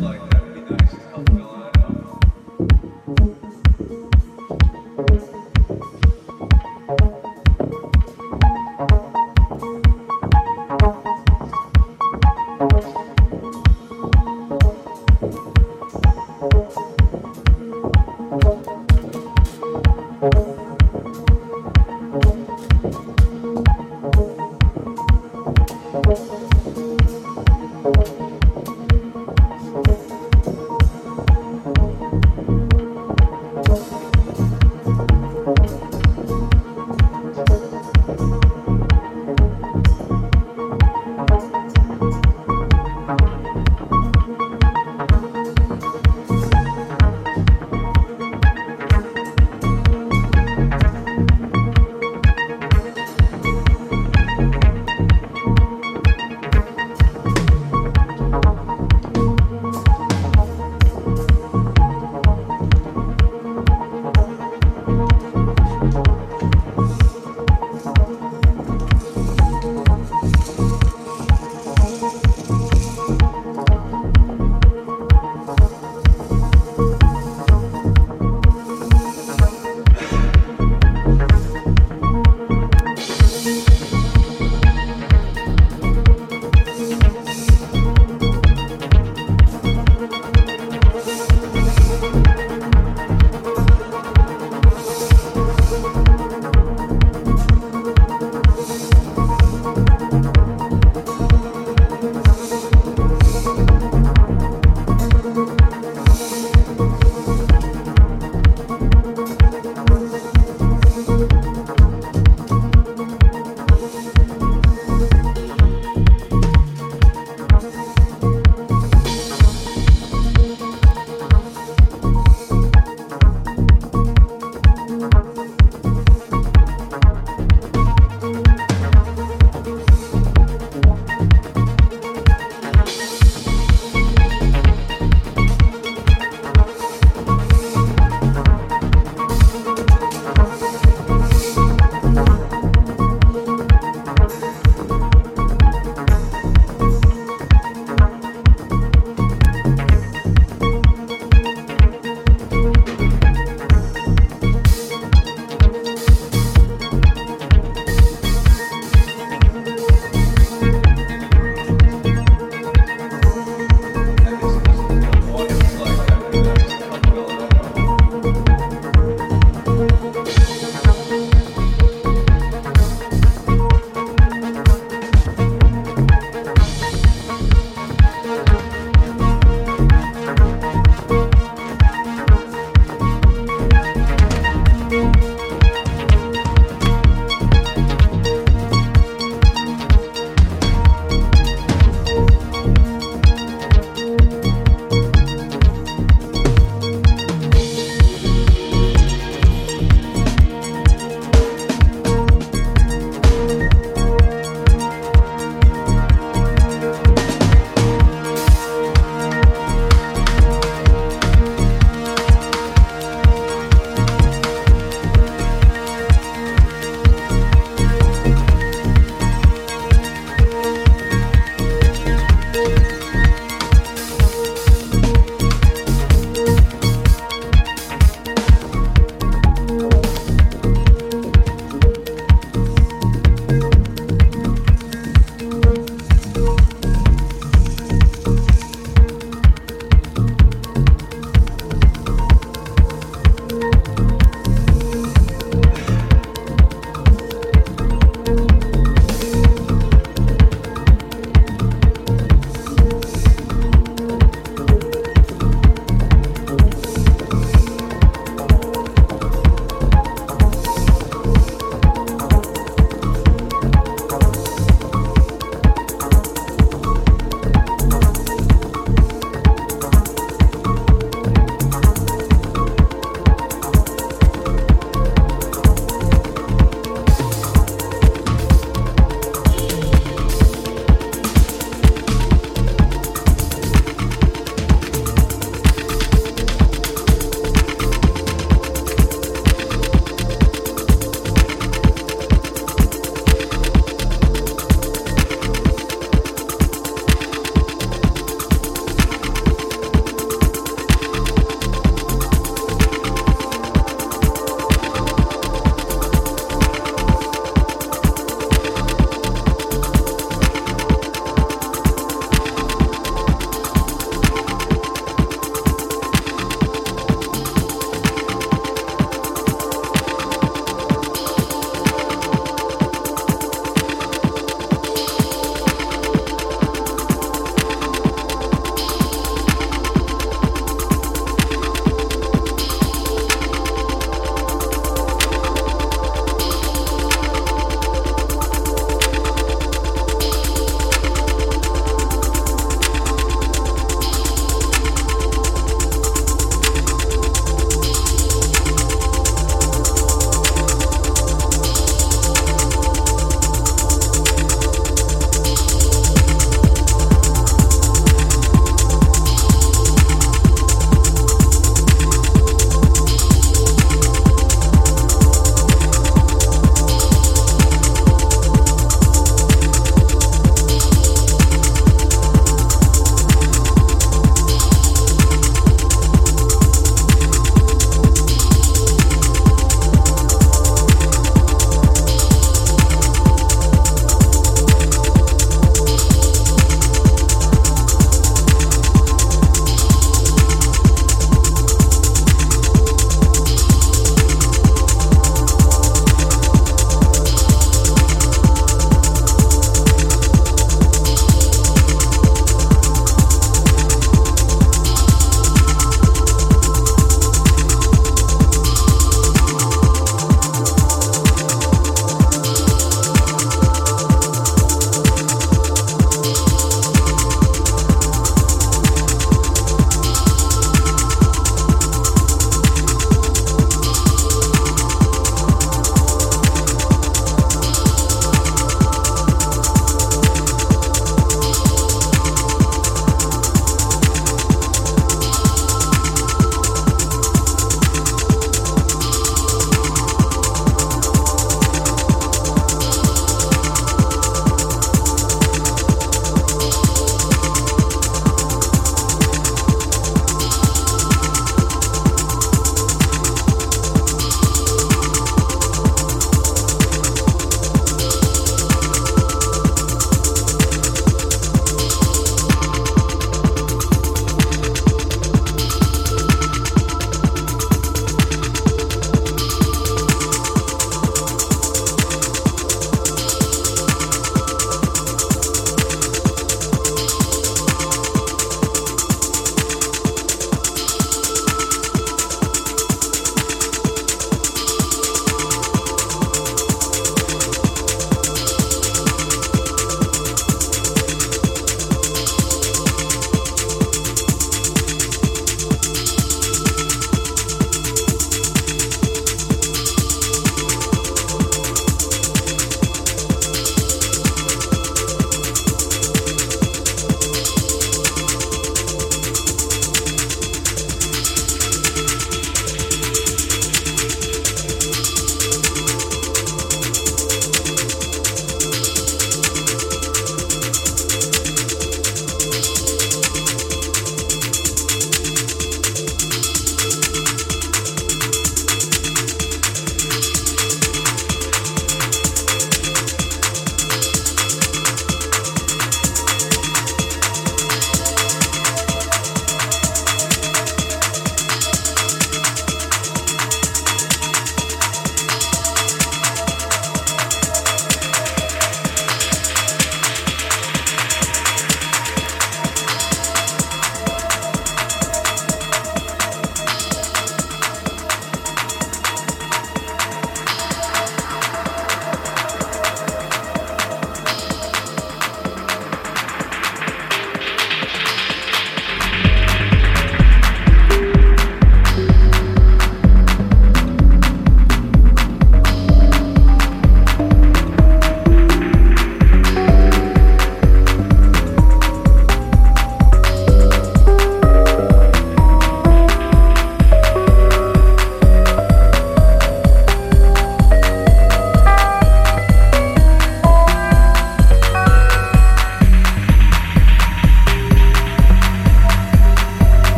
like